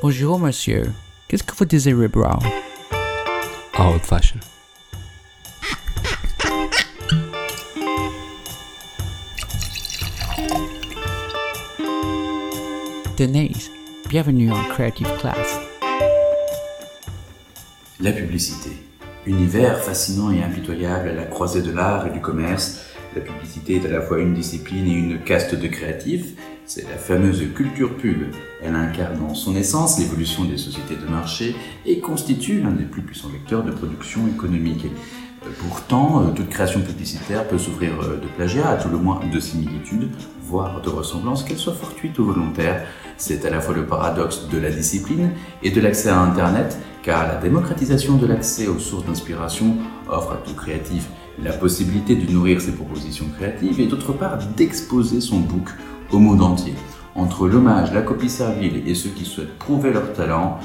Bonjour monsieur, qu'est-ce que vous désirez boire Old fashion. Denise, bienvenue en Creative Class. La publicité. Univers fascinant et impitoyable à la croisée de l'art et du commerce, la publicité est à la fois une discipline et une caste de créatifs. C'est la fameuse culture pub. Elle incarne en son essence l'évolution des sociétés de marché et constitue l'un des plus puissants vecteurs de production économique. Pourtant, euh, toute création publicitaire peut s'ouvrir euh, de plagiat, à tout le moins de similitude, voire de ressemblance, qu'elle soit fortuite ou volontaire. C'est à la fois le paradoxe de la discipline et de l'accès à Internet, car la démocratisation de l'accès aux sources d'inspiration offre à tout créatif la possibilité de nourrir ses propositions créatives et d'autre part d'exposer son book au monde entier. Entre l'hommage, la copie servile et ceux qui souhaitent prouver leur talent,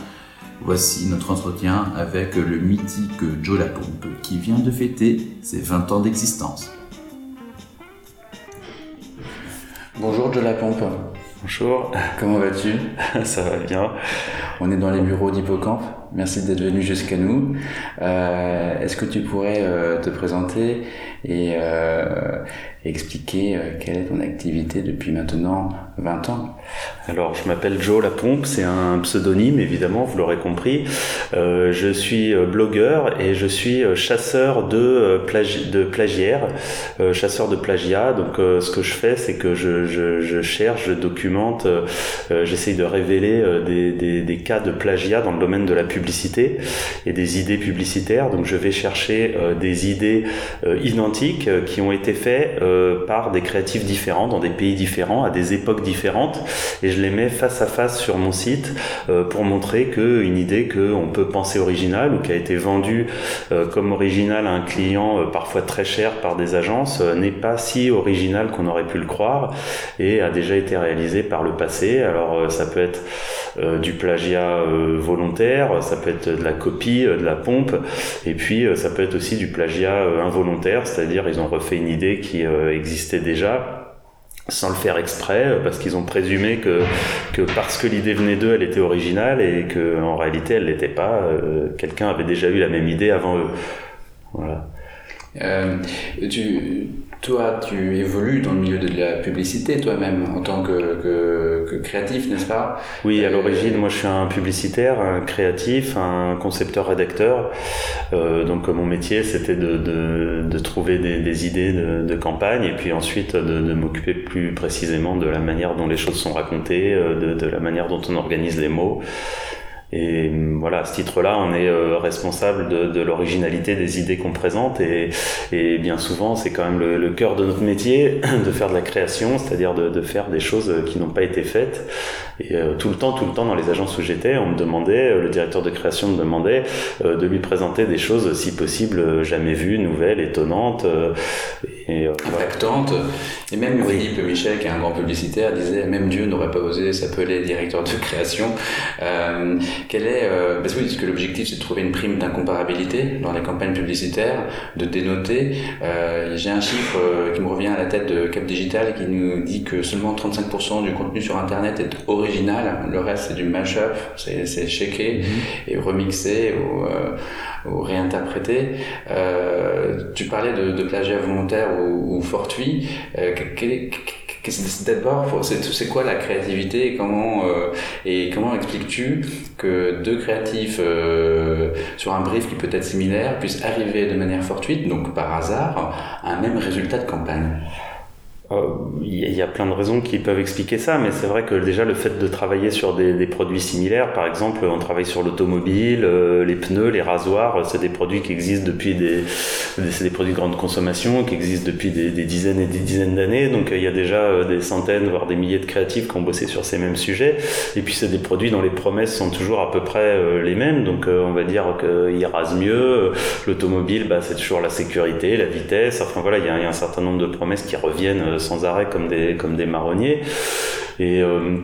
Voici notre entretien avec le mythique Joe Lapompe qui vient de fêter ses 20 ans d'existence. Bonjour Joe Lapompe. Bonjour. Comment vas-tu? Ça va bien. On est dans les bureaux d'Hippocampe. Merci d'être venu jusqu'à nous. Euh, Est-ce que tu pourrais euh, te présenter et euh, expliquer euh, quelle est ton activité depuis maintenant 20 ans Alors, je m'appelle Joe Lapompe, c'est un pseudonyme, évidemment, vous l'aurez compris. Euh, je suis blogueur et je suis chasseur de, plagi de plagiaires, chasseur de plagiat. Donc, ce que je fais, c'est que je, cherche, je documente, j'essaye de révéler des, des, des, cas de plagiat dans le domaine de la publicité et des idées publicitaires. Donc, je vais chercher des idées identiques qui ont été faites par des créatifs différents, dans des pays différents, à des époques différentes, et je les mets face à face sur mon site euh, pour montrer qu'une idée qu'on peut penser originale ou qui a été vendue euh, comme originale à un client euh, parfois très cher par des agences n'est pas si originale qu'on aurait pu le croire et a déjà été réalisée par le passé. Alors ça peut être du plagiat volontaire, ça peut être de la copie, de la pompe, et puis ça peut être aussi du plagiat involontaire, c'est-à-dire ils ont refait une idée qui existait déjà sans le faire exprès, parce qu'ils ont présumé que, parce que l'idée venait d'eux, elle était originale et que réalité elle l'était pas. Euh, quelqu'un avait déjà eu la même idée avant eux. Voilà. Euh, tu, toi, tu évolues dans le milieu de la publicité toi-même en tant que, que, que créatif, n'est-ce pas? Oui, à l'origine, moi je suis un publicitaire, un créatif, un concepteur-rédacteur. Euh, donc mon métier, c'était de, de, de, trouver des, des idées de, de, campagne et puis ensuite de, de m'occuper plus précisément de la manière dont les choses sont racontées, euh, de, de la manière dont on organise les mots. Et voilà, à ce titre-là, on est euh, responsable de, de l'originalité des idées qu'on présente et, et, bien souvent, c'est quand même le, le, cœur de notre métier de faire de la création, c'est-à-dire de, de, faire des choses qui n'ont pas été faites. Et euh, tout le temps, tout le temps, dans les agences où j'étais, on me demandait, euh, le directeur de création me demandait euh, de lui présenter des choses, si possible, jamais vues, nouvelles, étonnantes. Et, Impactantes. Et même oui. Philippe Michel, qui est un grand publicitaire, disait même Dieu n'aurait pas osé s'appeler directeur de création. Euh, quel est, euh, parce, oui, parce que l'objectif c'est de trouver une prime d'incomparabilité dans les campagnes publicitaires, de dénoter. Euh, J'ai un chiffre qui me revient à la tête de Cap Digital qui nous dit que seulement 35% du contenu sur Internet est original, le reste c'est du mashup, c'est shaké mm -hmm. et remixé ou, euh, ou réinterprété. Euh, tu parlais de, de plagiat volontaire ou, fortuit. D'abord, c'est quoi la créativité et comment, euh, expliques-tu que deux créatifs euh, sur un brief qui peut être similaire puissent arriver de manière fortuite, donc par hasard, à un même résultat de campagne? Il y a plein de raisons qui peuvent expliquer ça, mais c'est vrai que déjà le fait de travailler sur des, des produits similaires, par exemple, on travaille sur l'automobile, euh, les pneus, les rasoirs, c'est des produits qui existent depuis des, c'est des produits de grande consommation qui existent depuis des, des dizaines et des dizaines d'années, donc il y a déjà des centaines, voire des milliers de créatifs qui ont bossé sur ces mêmes sujets, et puis c'est des produits dont les promesses sont toujours à peu près les mêmes, donc on va dire qu'ils rasent mieux, l'automobile, bah, c'est toujours la sécurité, la vitesse, enfin voilà, il y a un certain nombre de promesses qui reviennent sans arrêt comme des, comme des marronniers. Et, euh,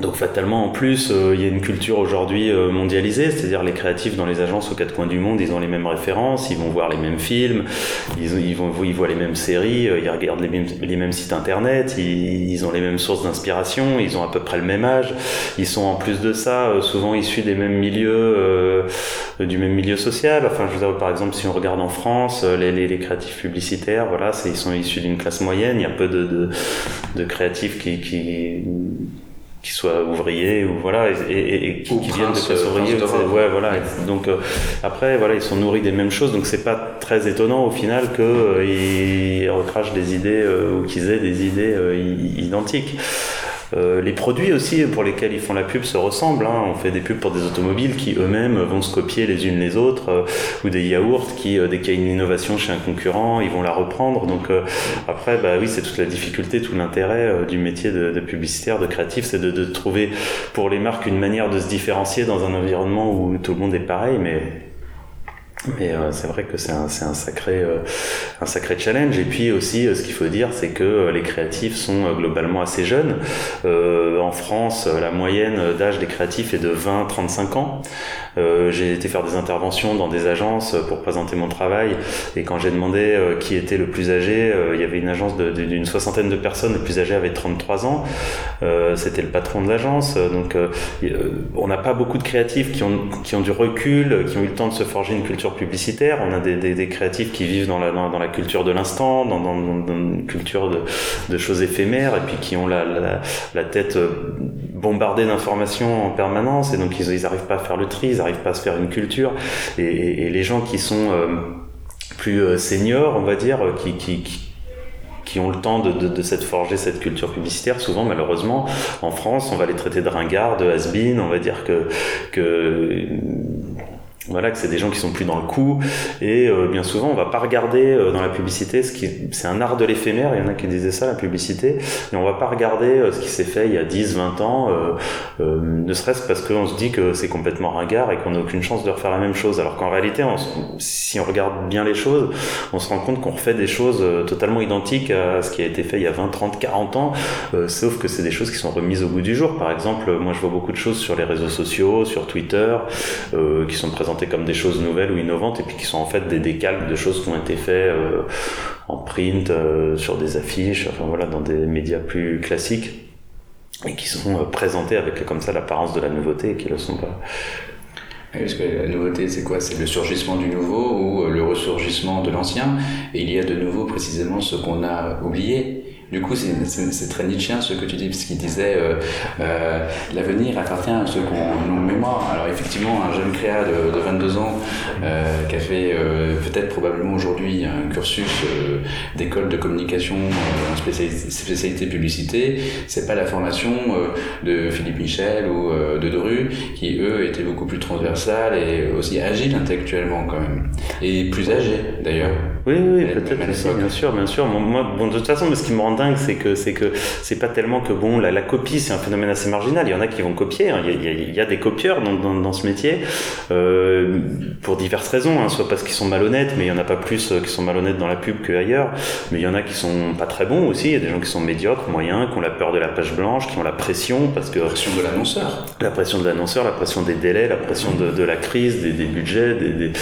donc fatalement, en plus, euh, il y a une culture aujourd'hui euh, mondialisée, c'est-à-dire les créatifs dans les agences aux quatre coins du monde, ils ont les mêmes références, ils vont voir les mêmes films, ils, ils, vont, ils voient les mêmes séries, euh, ils regardent les mêmes, les mêmes sites internet, ils, ils, ont les mêmes sources d'inspiration, ils ont à peu près le même âge, ils sont en plus de ça souvent issus des mêmes milieux, du même milieu social. Enfin, je veux dire, par exemple, si on regarde en France, les, les, les créatifs publicitaires, voilà, ils sont issus d'une classe moyenne, il y a peu de, de, de créatifs qui, qui qui soient ouvriers ou voilà et, et, et qui, qui viennent de classe ouvrière ouais voilà. Donc euh, après voilà ils sont nourris des mêmes choses donc c'est pas très étonnant au final que euh, ils recrachent des idées euh, ou qu'ils aient des idées identiques euh, les produits aussi pour lesquels ils font la pub se ressemblent. Hein. On fait des pubs pour des automobiles qui eux-mêmes vont se copier les unes les autres, euh, ou des yaourts qui, euh, dès qu'il y a une innovation chez un concurrent, ils vont la reprendre. Donc après, bah oui, c'est toute la difficulté, tout l'intérêt du métier de, de, publicitaire, de créatif, c'est de, de, trouver pour les marques une manière de se différencier dans un environnement où tout le monde est pareil, mais mais euh, c'est vrai que c'est un, euh, un sacré challenge. Et puis aussi, euh, ce qu'il faut dire, c'est que les créatifs sont globalement assez jeunes. en France, la moyenne d'âge des créatifs est de 20-35 ans. j'ai été faire des interventions dans des agences pour présenter mon travail. Et quand j'ai demandé qui était le plus âgé, il y avait une agence d'une soixantaine de personnes. Le plus âgé avait 33 ans. C'était le patron de l'agence. Donc, on n'a pas beaucoup de créatifs qui ont, qui ont du recul, qui ont eu le temps de se forger une culture on a des, créatifs qui vivent dans la, dans, la culture de l'instant, dans, une culture de, choses éphémères, et puis qui ont la, la, tête euh, bombardée d'informations en permanence, et donc ils n'arrivent pas à faire le tri, ils n'arrivent pas à se faire une culture, et, les gens qui sont euh, plus euh, seniors, on va dire, qui, qui, qui ont le temps de, de, cette forger cette culture publicitaire, souvent malheureusement en France, on va les traiter de ringards, de has on va dire que, que voilà, que c'est des gens qui sont plus dans le coup. Et euh, bien souvent on va pas regarder euh, dans la publicité ce qui c'est un art de l'éphémère, il y en a qui disaient ça la publicité, et on va pas regarder euh, ce qui s'est fait il y a 10 20 ans euh, ne serait-ce parce qu'on se dit que c'est complètement ringard et qu'on n'a aucune chance de refaire la même chose. Alors qu'en réalité on, si on regarde bien les choses, on se rend compte qu'on refait des choses totalement identiques à ce qui a été fait il y a 20 30 40 ans. Sauf que c'est des choses qui sont remises au goût du jour. Par exemple, moi je vois beaucoup de choses sur les réseaux sociaux, sur Twitter qui sont présentées comme des choses nouvelles ou innovantes et puis qui sont en fait des décalques de choses qui ont été faites euh, en print, euh, sur des affiches, enfin voilà, dans des médias plus classiques et qui sont euh, présentés avec comme ça l'apparence de la nouveauté et qui le sont pas. Parce que la nouveauté, c'est quoi? C'est le surgissement du nouveau ou le ressurgissement de l'ancien? Et il y a de nouveau précisément ce qu'on a oublié. Du coup, c'est très Nietzschean ce que tu dis, parce qu'il disait euh, euh, l'avenir appartient à ceux qui ont une mémoire. Alors effectivement, un jeune créa de, de 22 ans euh, qui a fait peut-être probablement aujourd'hui un cursus d'école de communication en spécialité, spécialité publicité, c'est pas la formation de Philippe Michel ou de Dru qui eux étaient beaucoup plus transversales et aussi agiles intellectuellement quand même et plus âgés d'ailleurs. Oui, oui, peut-être aussi, bien sûr, bien sûr. Moi, bon, de toute façon, ce qui me rend dingue, c'est que c'est que c'est pas tellement que bon, la, la copie, c'est un phénomène assez marginal. Il y en a qui vont copier. Hein. Il, y a, il, y a, des copieurs dans, dans, dans ce métier euh, pour diverses raisons. Hein. Soit parce qu'ils sont malhonnêtes, mais il y en a pas plus euh, qui sont malhonnêtes dans la pub qu'ailleurs. Mais il y en a qui sont pas très bons aussi. Il y a des gens qui sont médiocres, moyens, qui ont la peur de la page blanche, qui ont la pression parce que la pression de l'annonceur, la pression de l'annonceur, la pression des délais, la pression de, de la crise, des, des budgets, des, des,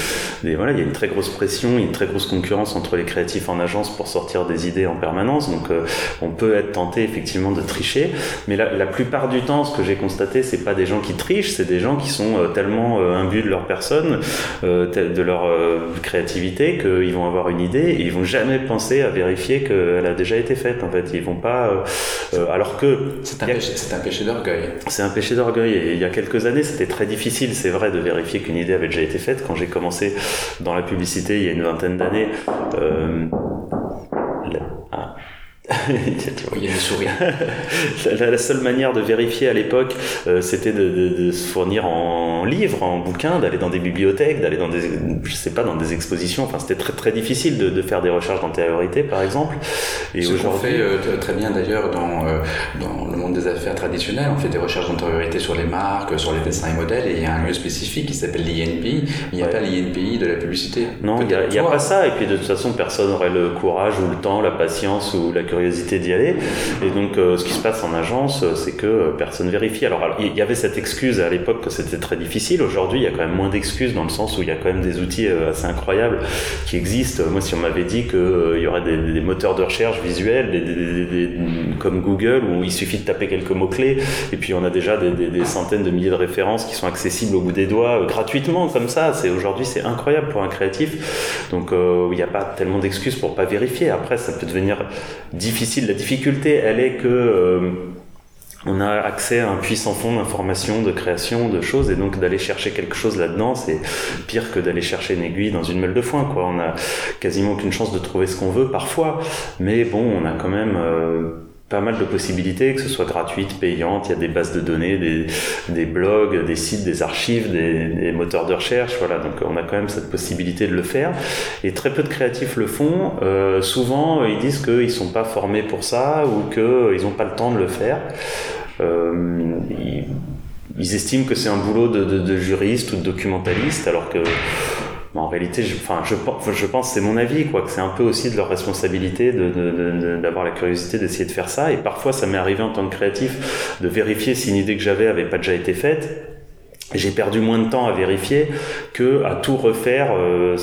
des, voilà. Il y a une très grosse pression, une très grosse concurrence entre les créatifs en agence pour sortir des idées en permanence. Donc euh, on peut être tenté effectivement de tricher, mais la, la plupart du temps, ce que j'ai constaté, c'est pas des gens qui trichent, c'est des gens qui sont euh, tellement euh, imbus de leur personne, de leur créativité, qu'ils vont avoir une idée et ils vont jamais penser à vérifier qu'elle a déjà été faite. En fait, ils vont pas. Alors que c'est un, péché, un péché d'orgueil. C'est un péché d'orgueil. Et il y a quelques années, c'était très difficile, c'est vrai, de vérifier qu'une idée avait déjà été faite. Quand j'ai commencé dans la publicité il y a une vingtaine d'années. Um. Il y a le sourire. la, la, seule manière de vérifier à l'époque, euh, c'était de, de, de, se fournir en livres, en bouquins, d'aller dans des bibliothèques, d'aller dans des, je sais pas, dans des expositions. Enfin, c'était très très difficile de, de faire des recherches d'antériorité, par exemple. Et Ce qu'on fait euh, très bien d'ailleurs dans, euh, dans le monde des affaires traditionnelles, on fait des recherches d'antériorité sur les marques, sur les dessins et modèles, et il y a un lieu spécifique qui s'appelle l'INPI. Il n'y a ouais. pas l'INPI de la publicité. Non, il n'y a, a, pas ça. Et puis de toute façon, personne n'aurait le courage ou le temps, la patience ou la curiosité curiosité d'y aller. Et donc, euh, ce qui se passe en agence, c'est que personne vérifie. Alors, il y avait cette excuse à l'époque que c'était très difficile. Aujourd'hui, il y a quand même moins d'excuses dans le sens où il y a quand même des outils assez incroyables qui existent. Moi, si on m'avait dit qu'il y aurait des, moteurs de recherche visuels, des, comme Google, où il suffit de taper quelques mots-clés, et puis on a déjà des, centaines de milliers de références qui sont accessibles au bout des doigts gratuitement, comme ça. C'est Aujourd'hui, c'est incroyable pour un créatif. Donc, il n'y a pas tellement d'excuses pour pas vérifier. Après, ça peut devenir La difficulté, elle est que euh, on a accès à un puissant fond d'informations, de création, de choses, et donc d'aller chercher quelque chose là-dedans, c'est pire que d'aller chercher une aiguille dans une meule de foin. Quoi. On a quasiment aucune chance de trouver ce qu'on veut parfois, mais bon, on a quand même euh, pas mal de possibilités, que ce soit gratuite, payante, il y a des bases de données, des, des blogs, des sites, des archives, des, moteurs de recherche, voilà, donc on a quand même cette possibilité de le faire. Et très peu de créatifs le font. Euh, souvent, ils disent qu'ils sont pas formés pour ça ou qu'ils n'ont pas le temps de le faire. Euh, ils, estiment que c'est un boulot de, de, juriste ou de documentaliste, alors que en réalité, je, enfin, je, pense, c'est mon avis, quoi, que c'est un peu aussi de leur responsabilité d'avoir la curiosité d'essayer de faire ça. Et parfois, ça m'est arrivé en tant que créatif de vérifier si une idée que j'avais avait pas déjà été faite. J'ai perdu moins de temps à vérifier que à tout refaire. Euh,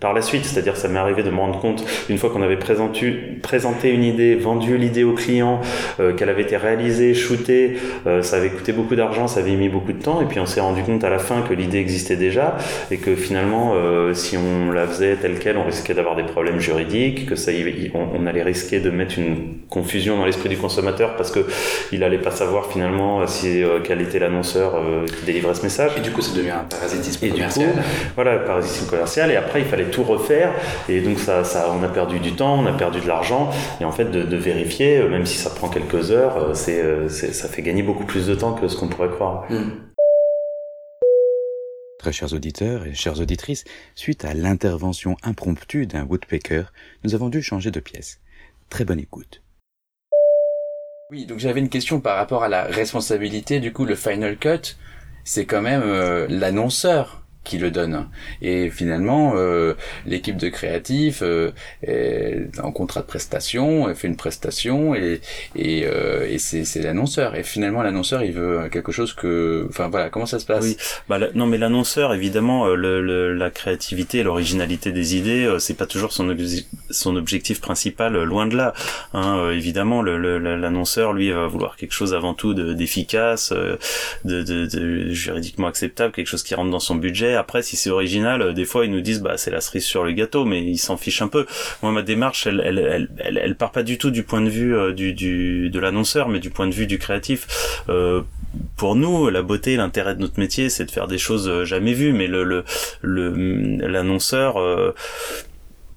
par la suite. C'est-à-dire, ça m'est arrivé de me rendre compte, une fois qu'on avait présenté, présenté une idée, vendu l'idée au client, euh, qu'elle avait été réalisée, shootée, euh, ça avait coûté beaucoup d'argent, ça avait mis beaucoup de temps, et puis on s'est rendu compte à la fin que l'idée existait déjà, et que finalement, euh, si on la faisait telle qu'elle, on risquait d'avoir des problèmes juridiques, que ça, on, on allait risquer de mettre une confusion dans l'esprit du consommateur parce que il allait pas savoir finalement si quel était l'annonceur qui délivrait ce message. Et du coup, ça devient un parasitisme commercial. voilà, parasitisme commercial, et après, il fallait tout refaire. Et donc, ça, ça, on a perdu du temps, on a perdu de l'argent. Et en fait, de, vérifier, euh, même si ça prend quelques heures, euh, euh, c'est, ça fait gagner beaucoup plus de temps que ce qu'on pourrait croire. Hmm. Très chers auditeurs et chères auditrices, suite à l'intervention impromptue d'un woodpecker, nous avons dû changer de pièce. Très bonne écoute. Oui, donc j'avais une question par rapport à la responsabilité. Du coup, le Final Cut, c'est quand même l'annonceur qui le donne. Et finalement, euh, l'équipe de créatifs euh, est en contrat de prestation, elle fait une prestation et et, euh, c'est l'annonceur. Et finalement, l'annonceur, il veut quelque chose que, enfin voilà, comment ça se passe? Oui, bah, non, mais l'annonceur, évidemment, euh, la créativité, l'originalité des idées, euh, c'est pas toujours son objectif principal, loin de là. Hein, évidemment, l'annonceur, lui, va vouloir quelque chose avant tout d'efficace, de, de, de juridiquement acceptable, quelque chose qui rentre dans son budget après, si c'est original, euh, des fois ils nous disent bah c'est la cerise sur le gâteau, mais ils s'en fichent un peu. Moi, ma démarche, elle, elle, elle, elle, part pas du tout du point de vue euh, du, du de l'annonceur, mais du point de vue du créatif. Euh, pour nous, la beauté, l'intérêt de notre métier, c'est de faire des choses jamais vues, mais le l'annonceur le,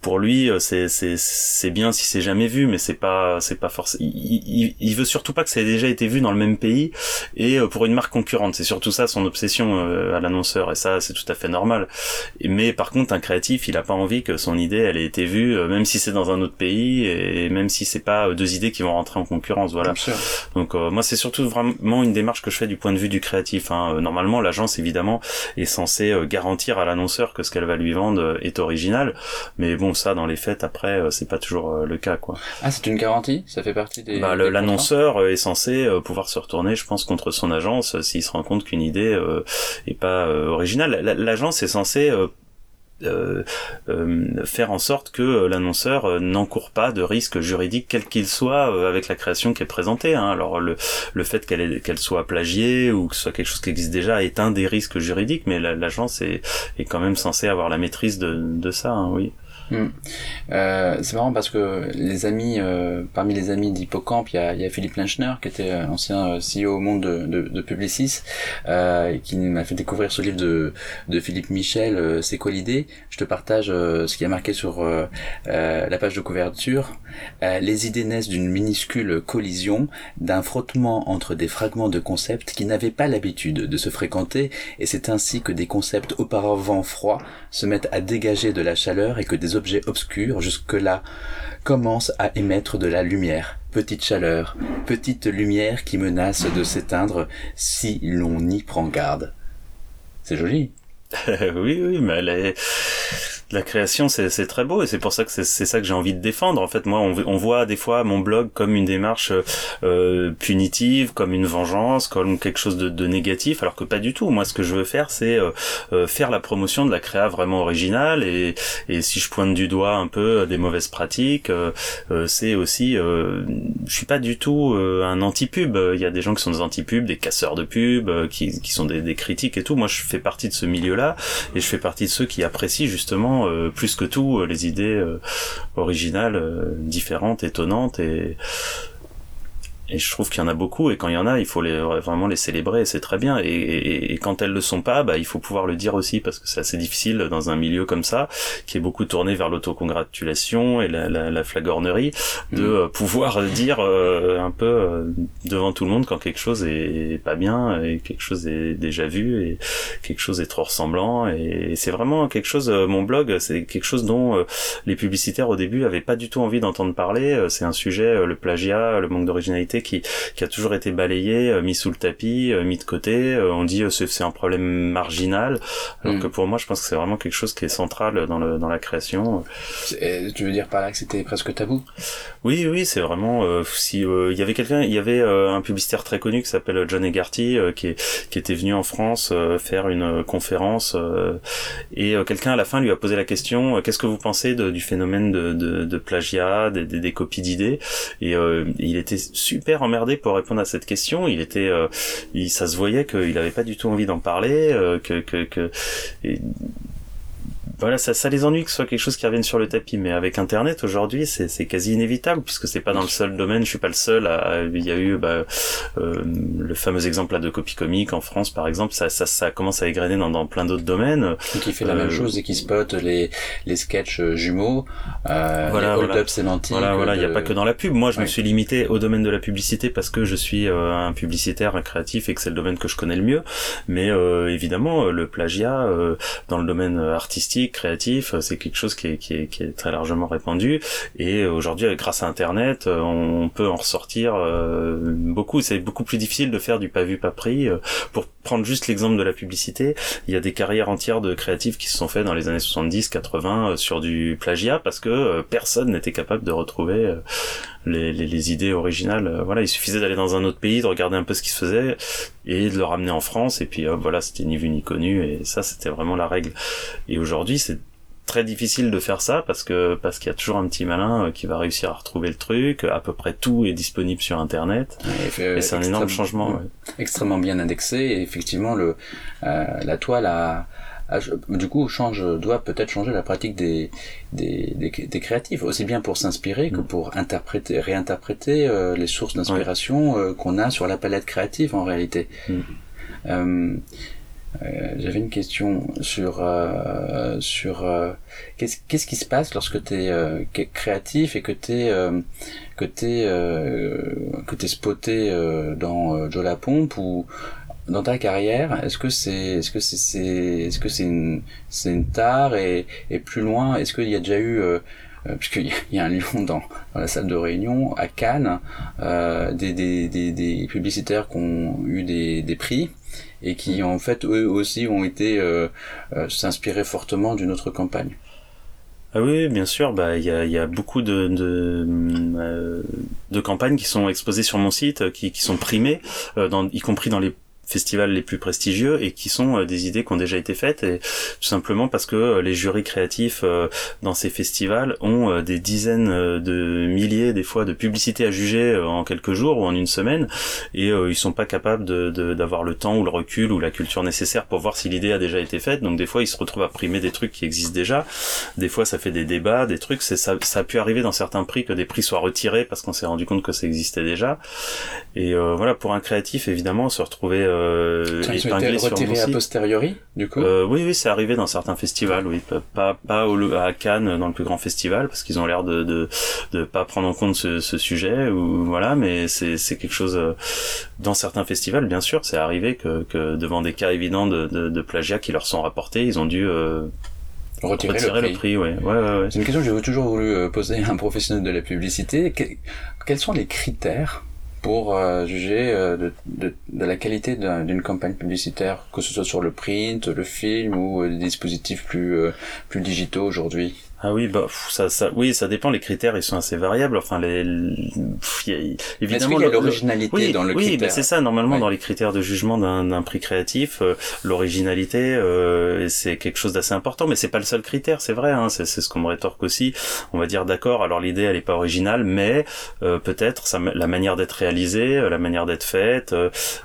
pour lui euh, c'est c'est c'est bien si c'est jamais vu mais c'est pas c'est pas forcément il, il, veut surtout pas que ça ait déjà été vu dans le même pays et euh, pour une marque concurrente. C'est surtout ça son obsession euh, à l'annonceur et ça c'est tout à fait normal. Mais par contre un créatif il a pas envie que son idée elle ait été vue même si c'est dans un autre pays et même si c'est pas deux idées qui vont rentrer en concurrence voilà. Donc moi c'est surtout vraiment une démarche que je fais du point de vue du créatif hein. normalement l'agence évidemment est censée garantir à l'annonceur que ce qu'elle va lui vendre est original. Mais bon ça dans les faits après euh, c'est pas toujours euh, le cas quoi. Ah c'est une garantie, ça fait partie des. Bah, l'annonceur euh, est censé pouvoir se retourner, je pense, contre son agence s'il se rend compte qu'une idée est pas originale. L'agence est censée euh, faire en sorte que l'annonceur n'encourt pas de risque juridique quel qu'il soit avec la création qui est présentée. Hein. Alors le, le fait qu'elle qu'elle soit plagiée ou que ce soit quelque chose qui existe déjà est un des risques juridiques, mais l'agence est, est quand même censée avoir la maîtrise de, de ça, hein, oui. Hmm. Euh, c'est marrant parce que les amis, euh, parmi les amis d'Hippocamp, il y a, Philippe Lynchner qui était euh, ancien CEO au monde de, Publicis, qui m'a fait découvrir ce livre de, Philippe Michel, C'est quoi l'idée? Je te partage ce qui a marqué sur la page de couverture. les idées naissent d'une minuscule collision, d'un frottement entre des fragments de concepts qui n'avaient pas l'habitude de se fréquenter, et c'est ainsi que des concepts auparavant froids se mettent à dégager de la chaleur et que des objets obscurs jusque-là commencent à émettre de la lumière. Petite chaleur, petite lumière qui menace de s'éteindre si l'on y prend garde. C'est joli. oui, oui, mais elle la création, c'est très beau et c'est pour ça que c'est ça que j'ai envie de défendre. En fait, moi, on, on, voit des fois mon blog comme une démarche euh, punitive, comme une vengeance, comme quelque chose de, de, négatif, alors que pas du tout. Moi, ce que je veux faire, c'est euh, euh faire la promotion de la créa vraiment originale et, et si je pointe du doigt un peu des mauvaises pratiques, euh, euh c'est aussi, je suis pas du tout un anti-pub. Il y a des gens qui sont des anti-pub, des casseurs de pub, qui, qui sont des, des critiques et tout. Moi, je fais partie de ce milieu-là et je fais partie de ceux qui apprécient justement euh, plus que tout euh, les idées euh, originales, différentes, étonnantes et et je trouve qu'il y en a beaucoup et quand il y en a il faut les vraiment les célébrer c'est très bien. Et, et, quand elles le sont pas bah il faut pouvoir le dire aussi parce que c'est assez difficile dans un milieu comme ça qui est beaucoup tourné vers l'autocongratulation et la, la, la flagornerie de mm. euh, pouvoir dire euh, un peu euh, devant tout le monde quand quelque chose est pas bien et quelque chose est déjà vu et quelque chose est trop ressemblant. Et c'est vraiment quelque chose mon blog c'est quelque chose dont les publicitaires au début avaient pas du tout envie d'entendre parler. C'est un sujet le plagiat le manque d'originalité qui, qui a toujours été balayé, euh, mis sous le tapis, euh, mis de côté. Euh, on dit c'est un problème marginal, alors mm. que pour moi, je pense que c'est vraiment quelque chose qui est central dans, le, dans la création. Tu veux dire par là que c'était presque tabou? Oui, oui, c'est vraiment. si il y avait quelqu'un, il y avait un publicitaire très connu qui s'appelle John Egarty, qui, qui était venu en France faire une conférence, et quelqu'un à la fin lui a posé la question qu'est-ce que vous pensez de, du phénomène de, de, de plagiat, des, des, des copies d'idées? Et il était super emmerdé pour répondre à cette question. Il était, euh, il, ça se voyait qu'il avait pas du tout envie d'en parler, euh, que, que, que voilà, ça, ça les ennuie que ce soit quelque chose qui revienne sur le tapis. Mais avec Internet aujourd'hui, c'est quasi inévitable puisque c'est pas dans le seul domaine. Je suis pas le seul. À, il y a eu bah, euh, le fameux exemple là de copie comique en France, par exemple. Ça, ça, ça commence à égrener dans, dans plein d'autres domaines. Qui fait la même euh, chose et qui spot les les sketchs euh, jumeaux, euh, voilà, les voilà. sémantiques. Voilà, voilà. Il n'y a pas que dans la pub. Moi, je me suis limité au domaine de la publicité parce que je suis euh, un publicitaire, un créatif et que c'est le domaine que je connais le mieux. Mais évidemment, le plagiat dans le domaine artistique créatif, c'est quelque chose qui est, qui, est, très largement répandu. Et aujourd'hui, grâce à Internet, on peut en ressortir euh, beaucoup. C'est beaucoup plus difficile de faire du pas vu, pas pris. Euh, pour prendre juste l'exemple de la publicité, il y a des carrières entières de créatifs qui se sont faits dans les années 70, 80 euh, sur du plagiat parce que personne n'était capable de retrouver les, les, idées originales. Voilà, il suffisait d'aller dans un autre pays, de regarder un peu ce qui se faisait et de le ramener en France. Et puis voilà, c'était ni vu ni connu. Et ça, c'était vraiment la règle. Et aujourd'hui, c'est très difficile de faire ça parce que parce qu'il y a toujours un petit malin euh, qui va réussir à retrouver le truc. À peu près tout est disponible sur Internet. et, c'est un énorme changement. Extrêmement bien indexé. Et effectivement, le euh, la toile a du coup change doit peut-être changer la pratique des des, des, créatifs aussi bien pour s'inspirer que mm. pour interpréter réinterpréter euh, les sources d'inspiration qu'on a sur la palette créative en réalité mm. Euh, j'avais une question sur euh, sur euh, qu'est-ce qu'est-ce qui se passe lorsque tu es créatif et que tu es que t'es que t'es spoté dans Joe la pompe ou dans ta carrière est-ce que c'est est-ce que c'est est-ce que c'est une c'est une tare et et plus loin est-ce qu'il y a déjà eu puisqu'il y a un lion dans, dans, la salle de réunion à Cannes, euh, des, des, des, des, publicitaires qui ont eu des prix et qui en fait eux aussi ont été euh, euh s'inspirer fortement d'une autre campagne. Ah oui, bien sûr. Bah, il y a, y a, beaucoup de de, euh, de, campagnes qui sont exposées sur mon site, qui, qui sont primées, euh, dans, y compris dans les festivals les plus prestigieux et qui sont euh, des idées qui ont déjà été faites et tout simplement parce que euh, les jurys créatifs euh, dans ces festivals ont des dizaines de milliers des fois de publicités à juger en quelques jours ou en une semaine et ils sont pas capables de d'avoir le temps ou le recul ou la culture nécessaire pour voir si l'idée a déjà été faite. Donc des fois ils se retrouvent à primer des trucs qui existent déjà. Des fois ça fait des débats des trucs. C'est ça, ça a pu arriver dans certains prix que des prix soient retirés parce qu'on s'est rendu compte que ça existait déjà. Et voilà pour un créatif évidemment se retrouver euh, Ils ont été retirés a posteriori, du coup euh, Oui, oui, c'est arrivé dans certains festivals, oui. Pas, pas au, à Cannes, dans le plus grand festival, parce qu'ils ont l'air de, de, de pas prendre en compte ce, ce sujet, ou voilà, mais c'est, c'est quelque chose, euh, dans certains festivals, bien sûr, c'est arrivé que, que devant des cas évidents de, de, de plagiat qui leur sont rapportés, ils ont dû euh, Retirer, Retirer, le prix. ouais. Ouais, ouais, C'est une question que j'ai toujours voulu euh, poser à un professionnel de la publicité. quels sont les critères pour euh, juger euh, de, de, la qualité d'une campagne publicitaire, que ce soit sur le print, le film ou des dispositifs plus digitaux aujourd'hui ah oui, bah ça, ça, oui, ça dépend. Les critères, ils sont assez variables. Enfin, les, évidemment, il y a l'originalité dans le oui, critère. Oui, c'est ça. Normalement, dans les critères de jugement d'un prix créatif, euh, l'originalité, euh, c'est quelque chose d'assez important. Mais c'est pas le seul critère, c'est vrai. Hein, c'est ce qu'on me rétorque aussi. On va dire d'accord. Alors l'idée, elle est pas originale, mais euh, peut-être la manière d'être réalisée, la manière d'être faite,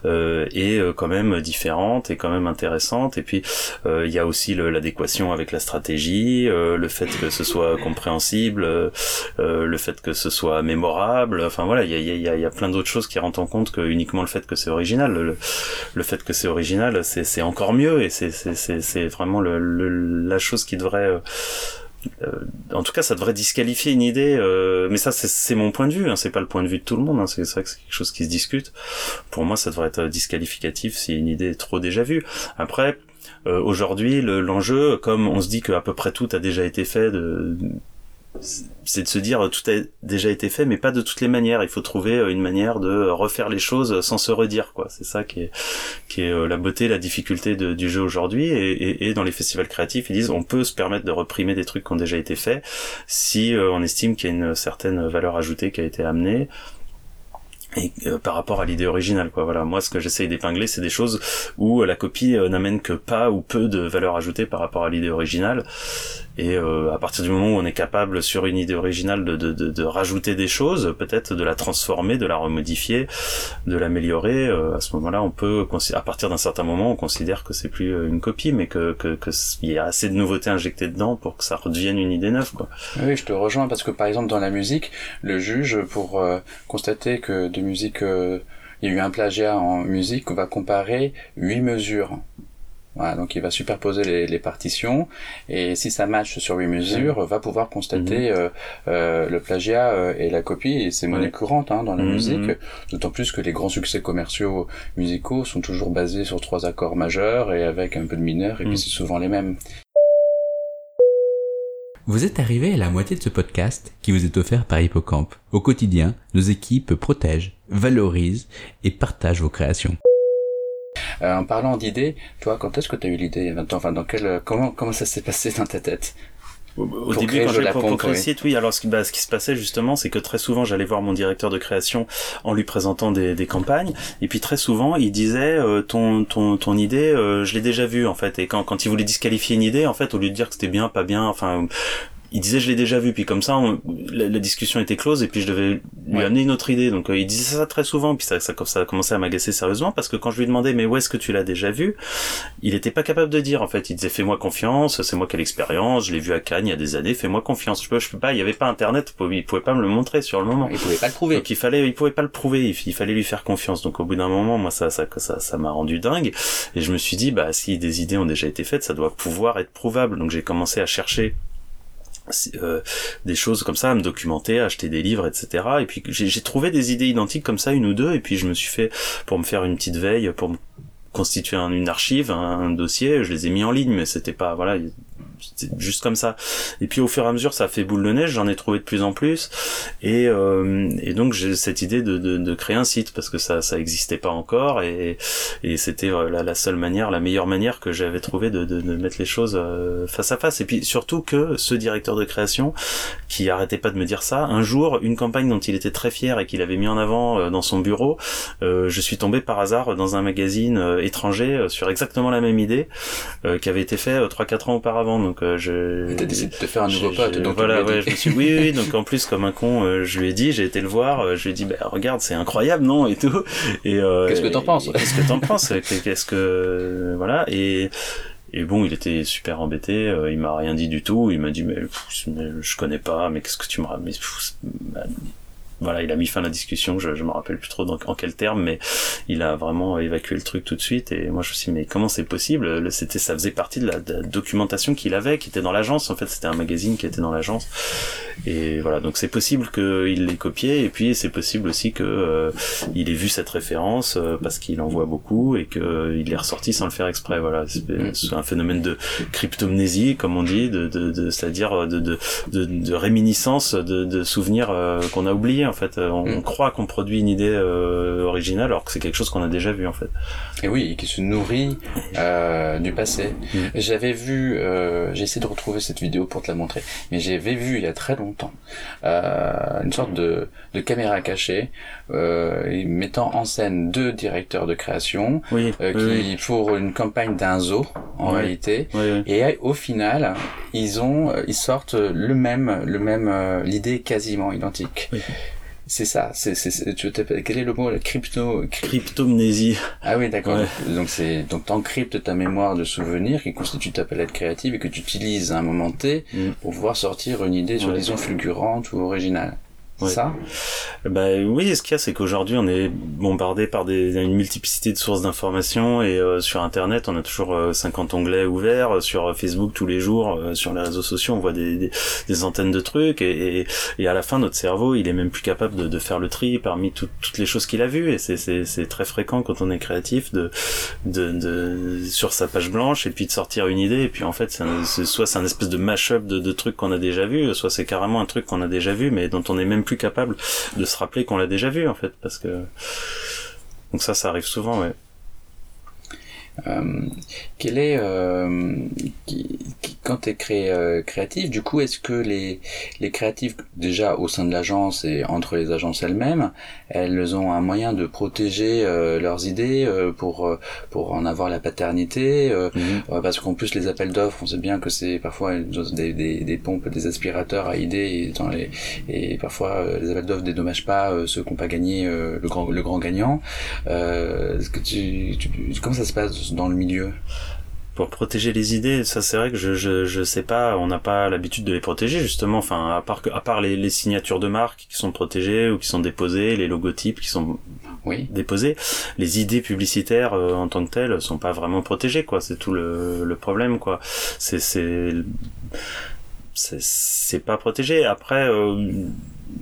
est quand même différente et quand même intéressante. Et puis il y a aussi l'adéquation avec la stratégie, le fait que que ce soit compréhensible, euh, euh, le fait que ce soit mémorable. Enfin voilà, il y a, y, a, y a, plein d'autres choses qui rentrent en compte que uniquement le fait que c'est original. Le, le, fait que c'est original, c'est encore mieux et c'est vraiment le, la chose qui devrait euh, euh, en tout cas, ça devrait disqualifier une idée, euh, mais ça, c'est mon point de vue, hein, c'est pas le point de vue de tout le monde, hein, c'est vrai que c'est quelque chose qui se discute. Pour moi, ça devrait être disqualificatif si une idée est trop déjà vue. Après, euh, aujourd'hui, l'enjeu, comme on se dit qu'à peu près tout a déjà été fait, de, c'est de se dire tout a déjà été fait, mais pas de toutes les manières. Il faut trouver une manière de refaire les choses sans se redire, quoi. C'est ça qui est, qui est euh, la beauté, la difficulté du jeu aujourd'hui. Et, et, dans les festivals créatifs, ils disent on peut se permettre de reprimer des trucs qui ont déjà été faits si euh, on estime qu'il y a une certaine valeur ajoutée qui a été amenée euh, par rapport à l'idée originale quoi. Voilà moi ce que j'essaye d'épingler c'est des choses où la copie n'amène que pas ou peu de valeur ajoutée par rapport à l'idée originale et euh, à partir du moment où on est capable sur une idée originale de, de, de, de rajouter des choses, peut-être de la transformer, de la remodifier, de l'améliorer, euh, à ce moment-là, on peut, à partir d'un certain moment, on considère que c'est plus euh, une copie, mais que que qu'il y a assez de nouveautés injectées dedans pour que ça redevienne une idée neuve, quoi. Oui, je te rejoins parce que par exemple dans la musique, le juge pour constater que de musique il y a eu un plagiat en musique, va comparer huit mesures. Voilà, donc il va superposer les, les, partitions et si ça match sur huit mesures, va pouvoir constater mhm. euh, euh, le plagiat euh, et la copie. Et c'est monnaie courante hein, dans la mhm. musique, d'autant plus que les grands succès commerciaux musicaux sont toujours basés sur trois accords majeurs et avec un peu de mineur, et puis mhm. c'est souvent les mêmes. Vous êtes arrivé à la moitié de ce podcast qui vous est offert par Hippocampe. Au quotidien, nos équipes protègent, valorisent et partagent vos créations. Euh, en parlant d'idées, toi, quand est-ce que tu as eu l'idée Enfin, dans quel, comment, comment ça s'est passé dans ta tête au, début, quand j'ai pour, créer site, oui. Alors, ce qui, bah, ce qui se passait justement, c'est que très souvent, j'allais voir mon directeur de création en lui présentant des, des campagnes, et puis très souvent, il disait euh, ton, ton, ton idée, euh, je l'ai déjà vue en fait. Et quand, quand il voulait disqualifier une idée, en fait, au lieu de dire que c'était bien, pas bien, enfin, il disait je l'ai déjà vu. Puis comme ça la, discussion était close et puis je devais lui amener une autre idée. Donc euh, il disait ça très souvent. Puis ça, ça, ça a commencé à m'agacer sérieusement parce que quand je lui demandais mais où est-ce que tu l'as déjà vu? Il était pas capable de dire en fait. Il disait fais-moi confiance. C'est moi qui ai l'expérience. Je l'ai vu à Cannes il y a des années. Fais-moi confiance. Je peux je peux pas. Il y avait pas internet. Il pouvait pas me le montrer sur le moment. Il pouvait pas le prouver. Donc il fallait il pouvait pas le prouver. Il, fallait lui faire confiance. Donc au bout d'un moment moi ça ça ça ça m'a rendu dingue. Et je me suis dit bah si des idées ont déjà été faites ça doit pouvoir être prouvable. Donc j'ai commencé à chercher euh, des choses comme ça, à me documenter, à acheter des livres, etc. Et puis j'ai trouvé des idées identiques comme ça, une ou deux, et puis je me suis fait, pour me faire une petite veille, pour me constituer une archive, un, dossier, je les ai mis en ligne, mais c'était pas, voilà, juste comme ça. Et puis au fur et à mesure, ça fait boule de neige, j'en ai trouvé de plus en plus, et, euh, et donc j'ai cette idée de, de, de, créer un site parce que ça ça existait pas encore et, et c'était euh, la, la, seule manière, la meilleure manière que j'avais trouvé de, de, de, mettre les choses euh, face à face. Et puis surtout que ce directeur de création qui arrêtait pas de me dire ça, un jour une campagne dont il était très fier et qu'il avait mis en avant euh, dans son bureau, je suis tombé par hasard dans un magazine étranger sur exactement la même idée qui avait été fait 3-4 ans auparavant. Donc donc je. T'as décidé de te faire un nouveau pote. Donc voilà, ouais, je me suis. Oui, oui. Donc en plus, comme un con, euh, je lui ai dit, j'ai été le voir, euh, je lui ai dit, bah regarde, c'est incroyable, non et tout. Et euh, qu'est-ce que t'en penses? Qu'est-ce que t'en penses? Qu'est-ce que voilà et. Et bon, il était super embêté, il m'a rien dit du tout, il m'a dit mais, je connais pas, mais qu'est-ce que tu me ramènes voilà, il a mis fin à la discussion, je, je me rappelle plus trop dans, en quel terme, mais il a vraiment évacué le truc tout de suite. Et moi, je me suis dit, mais comment c'est possible? C'était, ça faisait partie de la, documentation qu'il avait, qui était dans l'agence. En fait, c'était un magazine qui était dans l'agence. Et voilà, donc c'est possible qu'il l'ait copié, et puis c'est possible aussi que euh, il ait vu cette référence euh, parce qu'il en voit beaucoup et qu'il euh, est ressorti sans le faire exprès. Voilà, c'est un phénomène de cryptomnésie, comme on dit, de, de, de c'est-à-dire de, de, de, de réminiscence de, de souvenirs qu'on a oubliés fait. On, Mm. croit qu'on produit une idée euh, originale alors que c'est quelque chose qu'on a déjà vu en fait. Et oui, qui se nourrit euh, du passé. Mm. J'avais vu, euh, j'ai essayé de retrouver cette vidéo pour te la montrer, mais j'avais vu il y a très longtemps euh, une sorte de, de caméra cachée euh, mettant en scène deux directeurs de création Oui. euh, qui oui. pour une campagne d'un zoo en réalité. Et euh, au final, ils ont, euh, ils sortent le même, le même, euh, l'idée quasiment identique. Oui. C'est ça. C'est, c'est, tu quel est le mot, la crypto, cryp- Cryptomnésie. ah oui, d'accord. Ouais. Donc c'est donc t'encryptes ta mémoire de souvenirs qui constitue ta palette créative et que tu utilises à un moment T Mm. pour pouvoir sortir une idée, Ouais. soi-disant fulgurante ou originale. Ouais. Ça Bah oui, ce qu'il y a, c'est qu'aujourd'hui, on est bombardé par des, une multiplicité de sources d'informations et euh, sur Internet, on a toujours euh, 50 onglets ouverts. euh, Sur Facebook, tous les jours, euh, sur les réseaux sociaux, on voit des, des, des antennes de trucs et, et, et à la fin, notre cerveau, il est même plus capable de, de faire le tri parmi tout- toutes les choses qu'il a vues. Et c'est- c'est c'est très fréquent quand on est créatif de, de, de sur sa page blanche et puis de sortir une idée. Et puis en fait, c'est- soit c'est un espèce de mash-up de, de trucs qu'on a déjà vu, soit c'est carrément un truc qu'on a déjà vu, mais dont on est même plus capable de se rappeler qu'on l'a déjà vu en fait, parce que donc ça, ça arrive souvent, ouais. Euh, quel est euh, qui, qui- quand tu es cré, euh, créatif, du coup, est-ce que les, les créatifs, déjà au sein de l'agence et entre les agences elles-mêmes, elles ont un moyen de protéger euh, leurs idées euh, pour, pour en avoir la paternité euh, euh, Parce qu'en plus, les appels d'offres, on sait bien que c'est parfois des, des, des pompes, des aspirateurs à idées et, dans les, et parfois les appels d'offres dédommagent pas euh, ceux qui n'ont pas gagné euh, le, grand, le grand gagnant. Euh, est-ce que tu, tu, comment ça se passe dans le milieu Pour protéger les idées, ça c'est vrai que je, je, je sais pas, on n'a pas l'habitude de les protéger justement, enfin à part que, à part les, les signatures de marque qui sont protégées ou qui sont déposées, les logotypes qui sont Oui. déposés, les idées publicitaires euh, en tant que telles sont pas vraiment protégées quoi, c'est tout le, le problème quoi. C'est c'est c'est pas protégé. Après euh,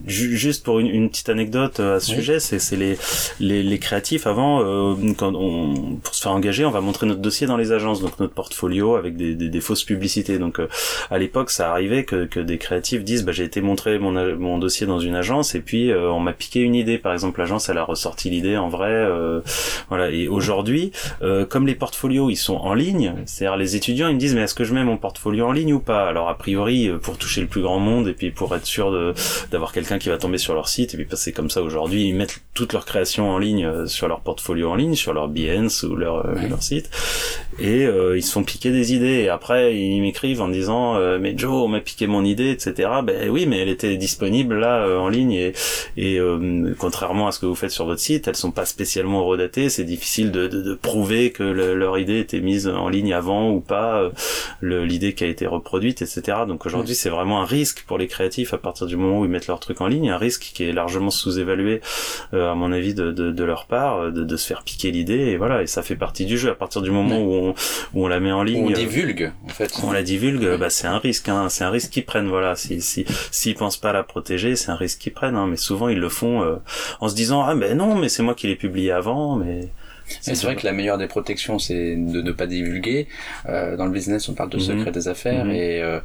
juste pour une, une petite anecdote euh, à ce Oui. sujet, c'est c'est les, les les créatifs avant euh, quand on pour se faire engager, on va montrer notre dossier dans les agences, donc notre portfolio avec des des, des fausses publicités. Donc euh, à l'époque, ça arrivait que que des créatifs disent bah j'ai été montrer mon mon dossier dans une agence et puis euh, on m'a piqué une idée. Par exemple, l'agence elle a ressorti l'idée en vrai, euh, voilà. Et aujourd'hui, euh, comme les portfolios ils sont en ligne, c'est-à-dire les étudiants ils me disent mais est-ce que je mets mon portfolio en ligne ou pas? Alors a priori pour toucher le plus grand monde et puis pour être sûr de quelqu'un qui va tomber sur leur site et puis c'est comme ça aujourd'hui ils mettent toutes leurs créations en ligne euh, sur leur portfolio en ligne sur leur Behance ou leur euh, Ouais. leur site et euh, ils se font piquer des idées. Et après ils m'écrivent en disant euh, mais Joe on m'a piqué mon idée etc ben oui mais elle était disponible là euh, en ligne. Et et euh, contrairement à ce que vous faites sur votre site elles sont pas spécialement redatées. C'est difficile de, de, de prouver que le- leur idée était mise en ligne avant ou pas euh, l'idée qui a été reproduite etc donc aujourd'hui c'est vraiment un risque pour les créatifs à partir du moment où ils mettent leur truc en ligne un risque qui est largement sous-évalué euh, à mon avis de, leur part de, de se faire piquer l'idée. Et voilà et ça fait partie du jeu. À partir du moment où on, où on la met en ligne On divulgue, en fait. on la divulgue, bah c'est un risque, hein, c'est un risque qu'ils prennent, voilà. Si si s'ils pensent pas la protéger, c'est un risque qu'ils prennent, hein, mais souvent ils le font euh, en se disant ah ben non, mais c'est moi qui l'ai publié avant, mais Mais c'est vrai que la meilleure des protections, c'est de ne pas divulguer. Euh, dans le business, on parle de Mhm. secret des affaires Mhm. et euh,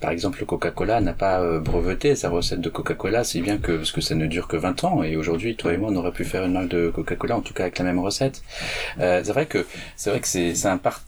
par exemple, le Coca-Cola n'a pas euh, breveté sa recette de Coca-Cola, si bien que parce que ça ne dure que 20 ans et aujourd'hui, toi et moi, on aurait pu faire une marque de Coca-Cola, en tout cas avec la même recette. Euh, c'est vrai que c'est vrai que c'est c'est un par-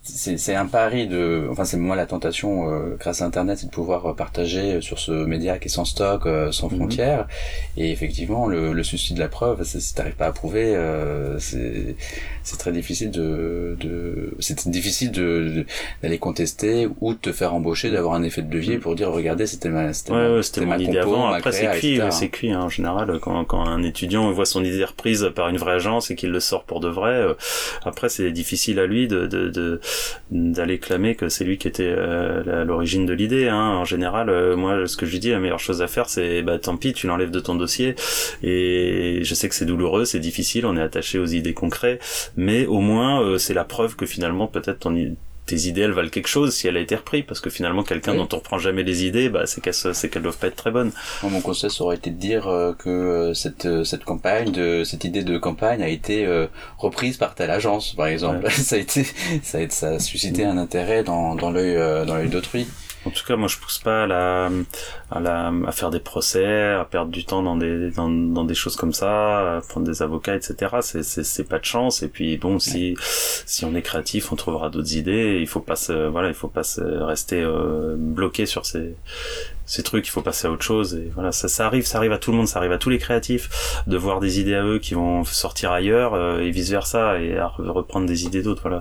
un pari de enfin c'est moi la tentation euh, grâce à internet c'est de pouvoir euh, partager sur ce média qui est sans stock euh, sans Mhm. frontières et effectivement le, le souci de la preuve si t'arrives pas à prouver euh, c'est c'est très difficile de, de c'est difficile de de- d'aller contester ou de te faire embaucher d'avoir un effet de levier pour dire regardez c'était ma c'était ouais, ouais, c'était mon ma idée compo, avant. Après c'est cuit, c'est cuit hein, en général quand quand un étudiant voit son idée reprise par une vraie agence et qu'il le sort pour de vrai. euh, après c'est difficile à lui de de de- d'aller clamer que c'est lui qui était euh, à l'origine de l'idée. Hein. En général, euh, moi ce que je lui dis, la meilleure chose à faire, c'est bah tant pis, tu l'enlèves de ton dossier. Et je sais que c'est douloureux, c'est difficile, on est attaché aux idées concrètes, mais au moins euh, c'est la preuve que finalement peut-être ton i- tes idées elles valent quelque chose si elle a été reprise parce que finalement quelqu'un Oui. dont on reprend jamais les idées bah c'est qu'elles c'est qu'elles doivent pas être très bonnes mon conseil ça aurait été de dire euh, que euh, cette euh, cette campagne de cette idée de campagne a été euh, reprise par telle agence par exemple Ouais. ça a été ça a, ça a suscité un intérêt dans dans l'œil dans l'œil d'autrui En tout cas, moi, je pousse pas à la, à la, à faire des procès, à perdre du temps dans des, dans, dans des choses comme ça, à prendre des avocats, etc. C'est, c'est, c'est pas de chance. Et puis, bon, si, si on est créatif, on trouvera d'autres idées. Il faut pas se, voilà, il faut pas se rester euh, bloqué sur ces, ces trucs. Il faut passer à autre chose. Et voilà, ça, ça arrive, ça arrive à tout le monde, ça arrive à tous les créatifs de voir des idées à eux qui vont sortir ailleurs euh, et vice versa et à reprendre des idées d'autres. Voilà.